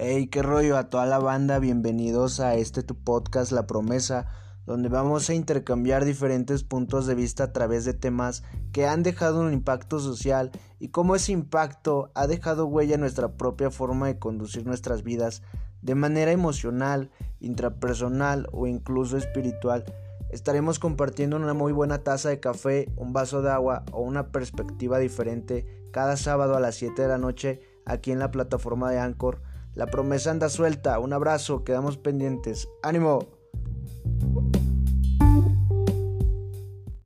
Hey, qué rollo a toda la banda, bienvenidos a este tu podcast La Promesa, donde vamos a intercambiar diferentes puntos de vista a través de temas que han dejado un impacto social y cómo ese impacto ha dejado huella en nuestra propia forma de conducir nuestras vidas de manera emocional, intrapersonal o incluso espiritual. Estaremos compartiendo una muy buena taza de café, un vaso de agua o una perspectiva diferente cada sábado a las 7 de la noche aquí en la plataforma de Anchor la promesa anda suelta. Un abrazo, quedamos pendientes. ¡Ánimo!